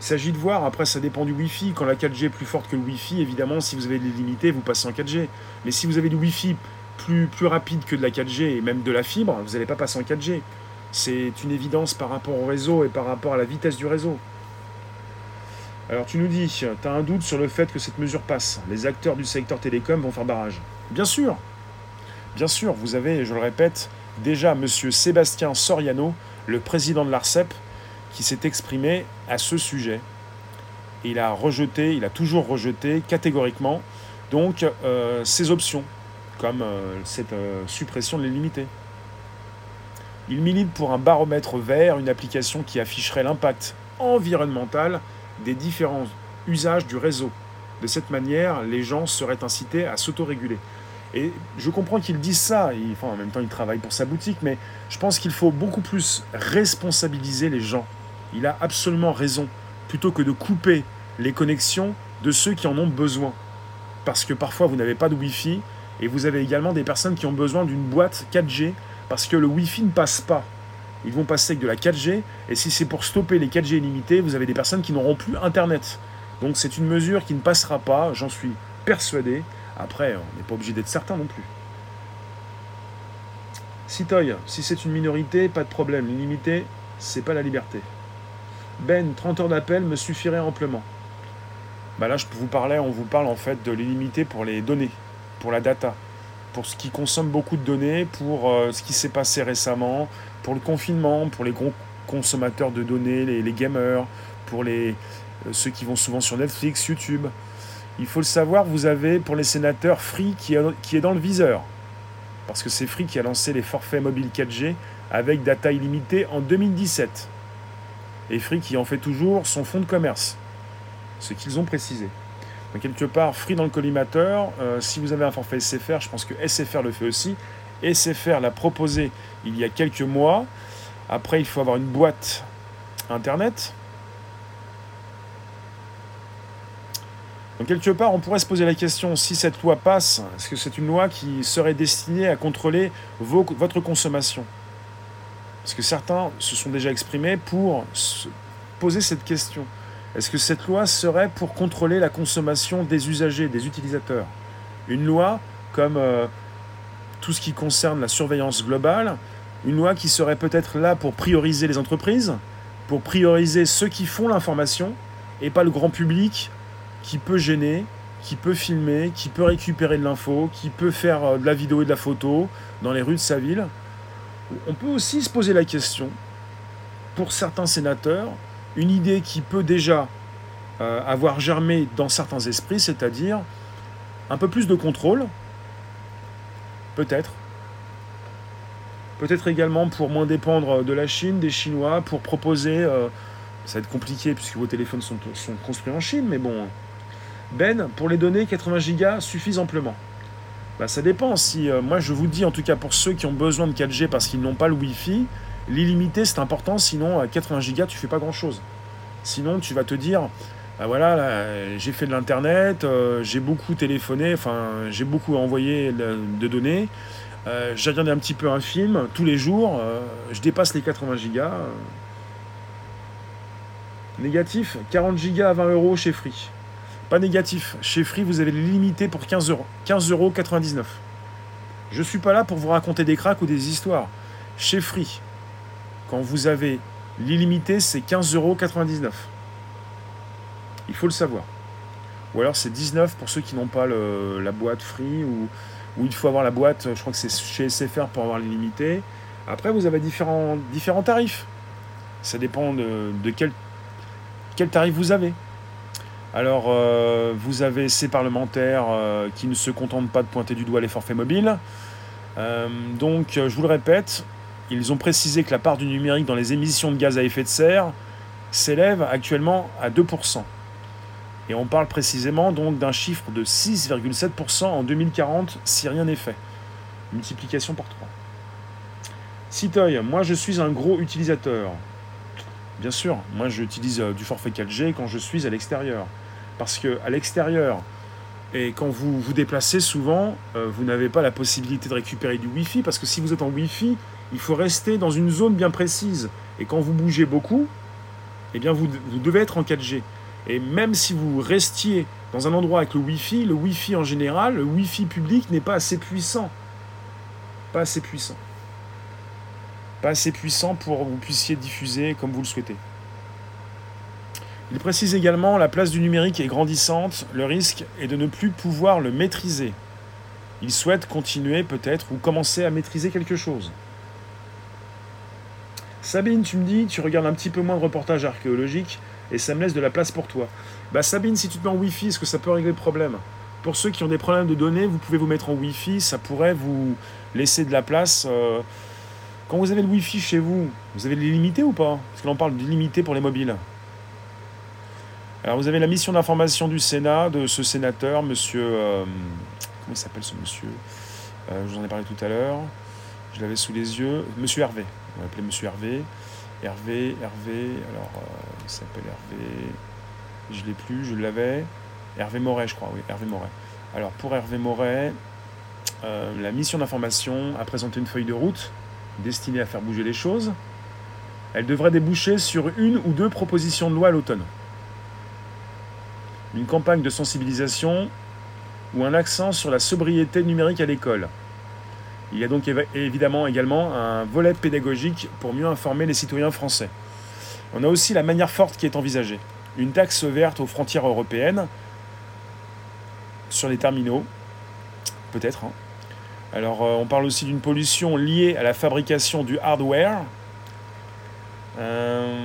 Il s'agit de voir, après ça dépend du Wi-Fi, quand la 4G est plus forte que le Wi-Fi, évidemment, si vous avez des limités, vous passez en 4G. Mais si vous avez du Wi-Fi plus, plus rapide que de la 4G et même de la fibre, vous n'allez pas passer en 4G. C'est une évidence par rapport au réseau et par rapport à la vitesse du réseau. Alors tu nous dis, tu as un doute sur le fait que cette mesure passe. Les acteurs du secteur télécom vont faire barrage. Bien sûr. Bien sûr, vous avez, je le répète, déjà M. Sébastien Soriano, le président de l'ARCEP, qui s'est exprimé à ce sujet. il a rejeté, il a toujours rejeté catégoriquement donc euh, ces options, comme euh, cette euh, suppression de l'illimité. Il milite pour un baromètre vert, une application qui afficherait l'impact environnemental des différents usages du réseau. De cette manière, les gens seraient incités à s'autoréguler. Et je comprends qu'il dise ça, enfin, en même temps il travaille pour sa boutique, mais je pense qu'il faut beaucoup plus responsabiliser les gens. Il a absolument raison, plutôt que de couper les connexions de ceux qui en ont besoin. Parce que parfois vous n'avez pas de Wi-Fi, et vous avez également des personnes qui ont besoin d'une boîte 4G parce que le Wi-Fi ne passe pas. Ils vont passer avec de la 4G, et si c'est pour stopper les 4G illimités, vous avez des personnes qui n'auront plus Internet. Donc c'est une mesure qui ne passera pas, j'en suis persuadé. Après, on n'est pas obligé d'être certain non plus. Citoy, si c'est une minorité, pas de problème. L'illimité, c'est pas la liberté. Ben, 30 heures d'appel me suffirait amplement. Bah là, je vous parlais, on vous parle en fait de l'illimité pour les données, pour la data pour ce qui consomme beaucoup de données, pour euh, ce qui s'est passé récemment, pour le confinement, pour les gros consommateurs de données, les, gamers, pour euh, ceux qui vont souvent sur Netflix, YouTube. Il faut le savoir, vous avez pour les sénateurs Free qui, qui est dans le viseur. Parce que c'est Free qui a lancé les forfaits mobiles 4G avec data illimitée en 2017. Et Free qui en fait toujours son fonds de commerce. Ce qu'ils ont précisé quelque part, Free dans le collimateur. Euh, si vous avez un forfait SFR, je pense que SFR le fait aussi. SFR l'a proposé il y a quelques mois. Après, il faut avoir une boîte Internet. Donc quelque part, on pourrait se poser la question, si cette loi passe, est-ce que c'est une loi qui serait destinée à contrôler votre consommation? Parce que certains se sont déjà exprimés pour poser cette question. Est-ce que cette loi serait pour contrôler la consommation des usagers, des utilisateurs? Une loi comme euh, tout ce qui concerne la surveillance globale, une loi qui serait peut-être là pour prioriser les entreprises, pour prioriser ceux qui font l'information, et pas le grand public qui peut gêner, qui peut filmer, qui peut récupérer de l'info, qui peut faire euh, de la vidéo et de la photo dans les rues de sa ville? On peut aussi se poser la question, pour certains sénateurs, une idée qui peut déjà euh, avoir germé dans certains esprits, c'est-à-dire un peu plus de contrôle, peut-être. Peut-être également pour moins dépendre de la Chine, des Chinois, pour proposer, euh, ça va être compliqué puisque vos téléphones sont, construits en Chine, mais bon, Ben, pour les données, 80 gigas suffisent amplement. Bah, ça dépend. Si euh, moi je vous dis en tout cas pour ceux qui ont besoin de 4G parce qu'ils n'ont pas le Wi-Fi, L'illimité, c'est important, sinon à 80 Go, tu fais pas grand-chose. Sinon, tu vas te dire, bah voilà, j'ai fait de l'internet, euh, j'ai beaucoup téléphoné, enfin j'ai beaucoup envoyé de, données. Euh, j'ai regardé un petit peu un film tous les jours, euh, je dépasse les 80 gigas. Négatif, 40 gigas à 20 euros chez Free. Pas négatif, chez Free vous avez limité pour 15 euros. 15 euros 99. Je suis pas là pour vous raconter des cracks ou des histoires. Chez Free, quand vous avez l'illimité, c'est 15,99 euros. Il faut le savoir. Ou alors c'est 19 pour ceux qui n'ont pas la boîte free ou, il faut avoir la boîte, je crois que c'est chez SFR pour avoir l'illimité. Après, vous avez différents, différents tarifs. Ça dépend de, quel, tarif vous avez. Alors, euh, vous avez ces parlementaires euh, qui ne se contentent pas de pointer du doigt les forfaits mobiles. Euh, donc, je vous le répète, ils ont précisé que la part du numérique dans les émissions de gaz à effet de serre s'élève actuellement à 2%. Et on parle précisément donc d'un chiffre de 6,7% en 2040 si rien n'est fait. Multiplication par 3. Citoy, moi je suis un gros utilisateur. Bien sûr, moi j'utilise euh, du forfait 4G quand je suis à l'extérieur. Parce que à l'extérieur, et quand vous vous déplacez souvent, euh, vous n'avez pas la possibilité de récupérer du Wi-Fi, parce que si vous êtes en Wi-Fi, il faut rester dans une zone bien précise. Et quand vous bougez beaucoup, eh bien vous, vous devez être en 4G. Et même si vous restiez dans un endroit avec le Wi-Fi, le Wi-Fi en général, le Wi-Fi public n'est pas assez puissant. Pas assez puissant. Pas assez puissant pour que vous puissiez diffuser comme vous le souhaitez. Il précise également la place du numérique est grandissante, le risque est de ne plus pouvoir le maîtriser. Il souhaite continuer peut-être ou commencer à maîtriser quelque chose. Sabine, tu me dis, tu regardes un petit peu moins de reportages archéologiques et ça me laisse de la place pour toi. Bah Sabine, si tu te mets en Wi-Fi, est-ce que ça peut régler le problème? Pour ceux qui ont des problèmes de données, vous pouvez vous mettre en Wi-Fi, ça pourrait vous laisser de la place. Euh, quand vous avez le Wi-Fi chez vous, vous avez l'illimité ou pas? Parce que l'on parle d'illimité pour les mobiles. Alors vous avez la mission d'information du Sénat, de ce sénateur, monsieur... Euh, comment il s'appelle ce monsieur? Euh, Je vous en ai parlé tout à l'heure. Je l'avais sous les yeux. Monsieur Hervé. On va appeler monsieur Hervé. Hervé, Hervé, alors euh, il s'appelle Hervé, je l'ai plus, je l'avais. Hervé Moret, je crois, oui, Hervé Moret. Alors pour Hervé Moret, la mission d'information a présenté une feuille de route destinée à faire bouger les choses. Elle devrait déboucher sur une ou deux propositions de loi à l'automne une campagne de sensibilisation ou un accent sur la sobriété numérique à l'école. Il y a donc évidemment également un volet pédagogique pour mieux informer les citoyens français. On a aussi la manière forte qui est envisagée. Une taxe verte aux frontières européennes sur les terminaux, peut-être. Hein. Alors euh, on parle aussi d'une pollution liée à la fabrication du hardware. Euh,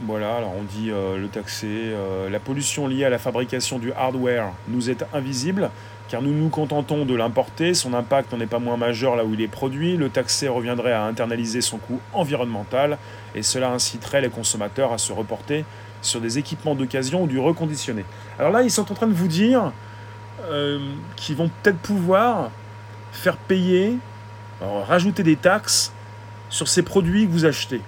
voilà, alors on dit euh, le taxer. La pollution liée à la fabrication du hardware nous est invisible, car nous nous contentons de l'importer. Son impact n'en est pas moins majeur là où il est produit. Le taxer reviendrait à internaliser son coût environnemental, et cela inciterait les consommateurs à se reporter sur des équipements d'occasion ou du reconditionné. Alors là, ils sont en train de vous dire euh, qu'ils vont peut-être pouvoir faire payer, rajouter des taxes sur ces produits que vous achetez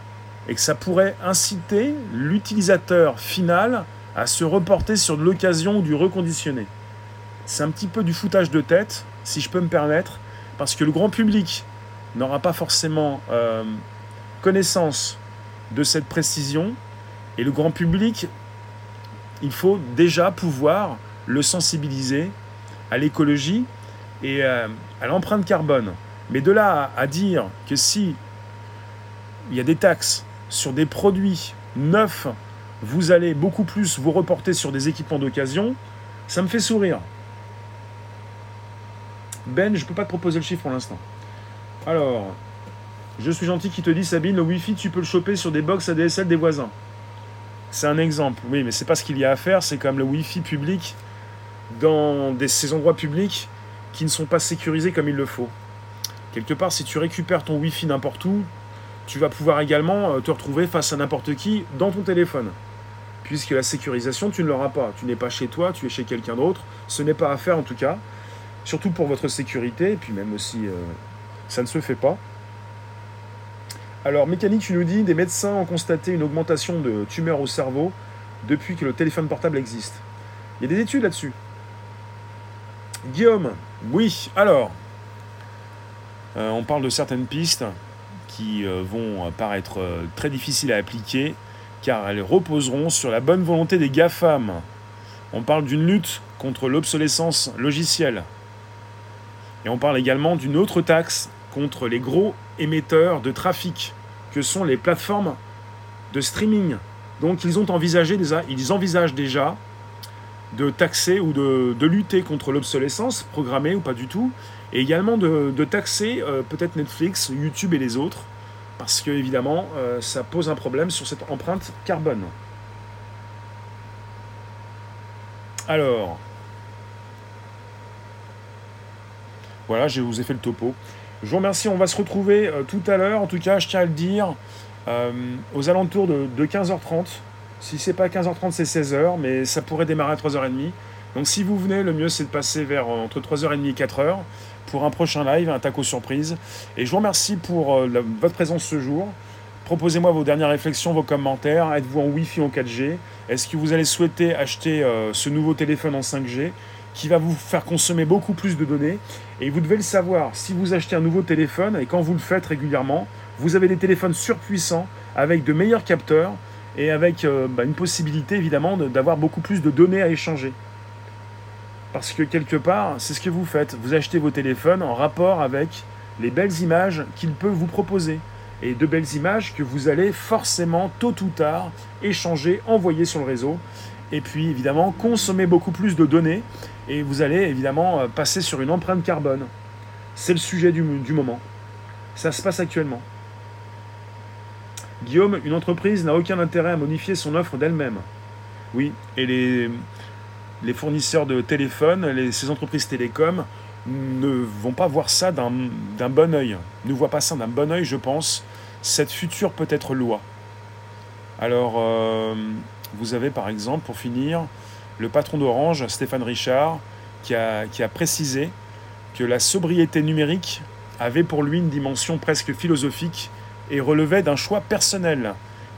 et que ça pourrait inciter l'utilisateur final à se reporter sur de l'occasion ou du reconditionné. C'est un petit peu du foutage de tête, si je peux me permettre, parce que le grand public n'aura pas forcément euh, connaissance de cette précision, et le grand public, il faut déjà pouvoir le sensibiliser à l'écologie et euh, à l'empreinte carbone. Mais de là à dire que si il y a des taxes sur des produits neufs, vous allez beaucoup plus vous reporter sur des équipements d'occasion, ça me fait sourire. Ben, je ne peux pas te proposer le chiffre pour l'instant. Alors, je suis gentil qui te dit, Sabine, le Wi-Fi, tu peux le choper sur des box ADSL des voisins. C'est un exemple, oui, mais c'est pas ce qu'il y a à faire, c'est comme le Wi-Fi public dans ces endroits publics qui ne sont pas sécurisés comme il le faut. Quelque part, si tu récupères ton Wi-Fi n'importe où, tu vas pouvoir également euh, te retrouver face à n'importe qui dans ton téléphone. Puisque la sécurisation, tu ne l'auras pas. Tu n'es pas chez toi, tu es chez quelqu'un d'autre. Ce n'est pas à faire en tout cas. Surtout pour votre sécurité, et puis même aussi, euh, ça ne se fait pas. Alors, mécanique, tu nous dis, des médecins ont constaté une augmentation de tumeurs au cerveau depuis que le téléphone portable existe. Il y a des études là-dessus. Guillaume, oui, alors, euh, on parle de certaines pistes qui euh, vont paraître très difficiles à appliquer car elles reposeront sur la bonne volonté des GAFAM. On parle d'une lutte contre l'obsolescence logicielle. Et on parle également d'une autre taxe contre les gros émetteurs de trafic que sont les plateformes de streaming. Donc ils ont envisagé déjà, ils envisagent déjà de taxer ou de, lutter contre l'obsolescence programmée ou pas du tout, et également de, taxer euh, peut-être Netflix, YouTube et les autres, parce que évidemment euh, ça pose un problème sur cette empreinte carbone. Alors, voilà, je vous ai fait le topo. Je vous remercie, on va se retrouver euh, tout à l'heure, en tout cas je tiens à le dire, aux alentours de, de 15h30 si c'est pas 15h30, c'est 16h, mais ça pourrait démarrer à 3h30. Donc si vous venez, le mieux c'est de passer vers euh, entre 3h30 et 4h pour un prochain live, un taco surprise. Et je vous remercie pour euh, votre présence ce jour. Proposez-moi vos dernières réflexions, vos commentaires. Êtes-vous en Wi-Fi ou en 4G Est-ce que vous allez souhaiter acheter euh, ce nouveau téléphone en 5G qui va vous faire consommer beaucoup plus de données Et vous devez le savoir, si vous achetez un nouveau téléphone, et quand vous le faites régulièrement, vous avez des téléphones surpuissants avec de meilleurs capteurs et avec euh, bah, une possibilité évidemment d'avoir beaucoup plus de données à échanger. Parce que quelque part, c'est ce que vous faites. Vous achetez vos téléphones en rapport avec les belles images qu'il peut vous proposer. Et de belles images que vous allez forcément, tôt ou tard, échanger, envoyer sur le réseau. Et puis évidemment, consommer beaucoup plus de données. Et vous allez évidemment euh, passer sur une empreinte carbone. C'est le sujet du moment. Ça se passe actuellement. Guillaume, une entreprise n'a aucun intérêt à modifier son offre d'elle-même. Oui, et les, fournisseurs de téléphones, ces entreprises télécoms, ne vont pas voir ça d'un bon oeil. Ne voient pas ça d'un bon oeil, je pense, cette future peut-être loi. Alors, euh, vous avez par exemple, pour finir, le patron d'Orange, Stéphane Richard, qui a, précisé que la sobriété numérique avait pour lui une dimension presque philosophique et relevait d'un choix personnel.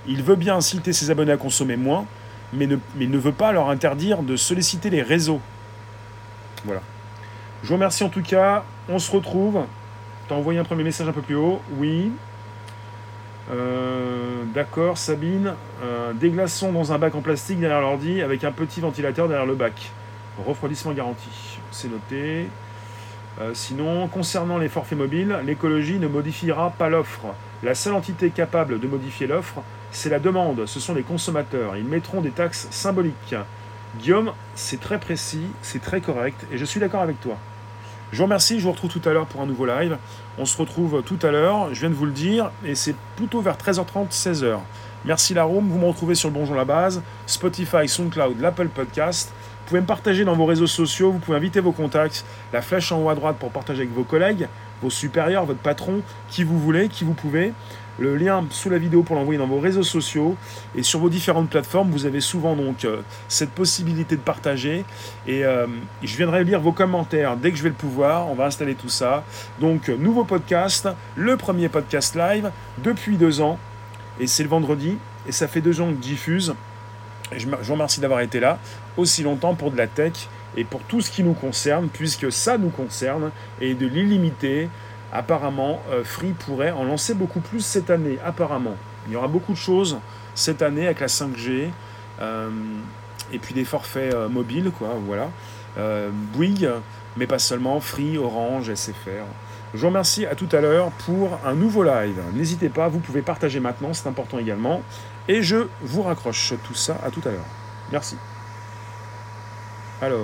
Il veut bien inciter ses abonnés à consommer moins, mais ne, mais ne veut pas leur interdire de solliciter les réseaux. Voilà. Je vous remercie en tout cas. On se retrouve. T'as envoyé un premier message un peu plus haut. Oui. Euh, d'accord, Sabine. Euh, des glaçons dans un bac en plastique derrière l'ordi avec un petit ventilateur derrière le bac. Refroidissement garanti. C'est noté. Euh, sinon, concernant les forfaits mobiles, l'écologie ne modifiera pas l'offre. La seule entité capable de modifier l'offre, c'est la demande, ce sont les consommateurs. Ils mettront des taxes symboliques. Guillaume, c'est très précis, c'est très correct, et je suis d'accord avec toi. Je vous remercie, je vous retrouve tout à l'heure pour un nouveau live. On se retrouve tout à l'heure, je viens de vous le dire, et c'est plutôt vers 13h30, 16h. Merci la room, vous me retrouvez sur le Bonjour la Base, Spotify, SoundCloud, l'Apple Podcast. Vous pouvez me partager dans vos réseaux sociaux, vous pouvez inviter vos contacts, la flèche en haut à droite pour partager avec vos collègues, vos supérieurs, votre patron, qui vous voulez, qui vous pouvez. Le lien sous la vidéo pour l'envoyer dans vos réseaux sociaux et sur vos différentes plateformes, vous avez souvent donc euh, cette possibilité de partager. Et euh, je viendrai lire vos commentaires dès que je vais le pouvoir. On va installer tout ça. Donc nouveau podcast, le premier podcast live depuis deux ans et c'est le vendredi et ça fait deux ans que je diffuse. je vous remercie d'avoir été là aussi longtemps pour de la tech et pour tout ce qui nous concerne, puisque ça nous concerne, et de l'illimité. Apparemment, euh, Free pourrait en lancer beaucoup plus cette année, apparemment. Il y aura beaucoup de choses cette année avec la 5G, euh, et puis des forfaits euh, mobiles, quoi, voilà. Bouygues, mais pas seulement, Free, Orange, SFR. Je vous remercie à tout à l'heure pour un nouveau live. N'hésitez pas, vous pouvez partager maintenant, c'est important également. Et je vous raccroche tout ça à tout à l'heure. Merci. Alors,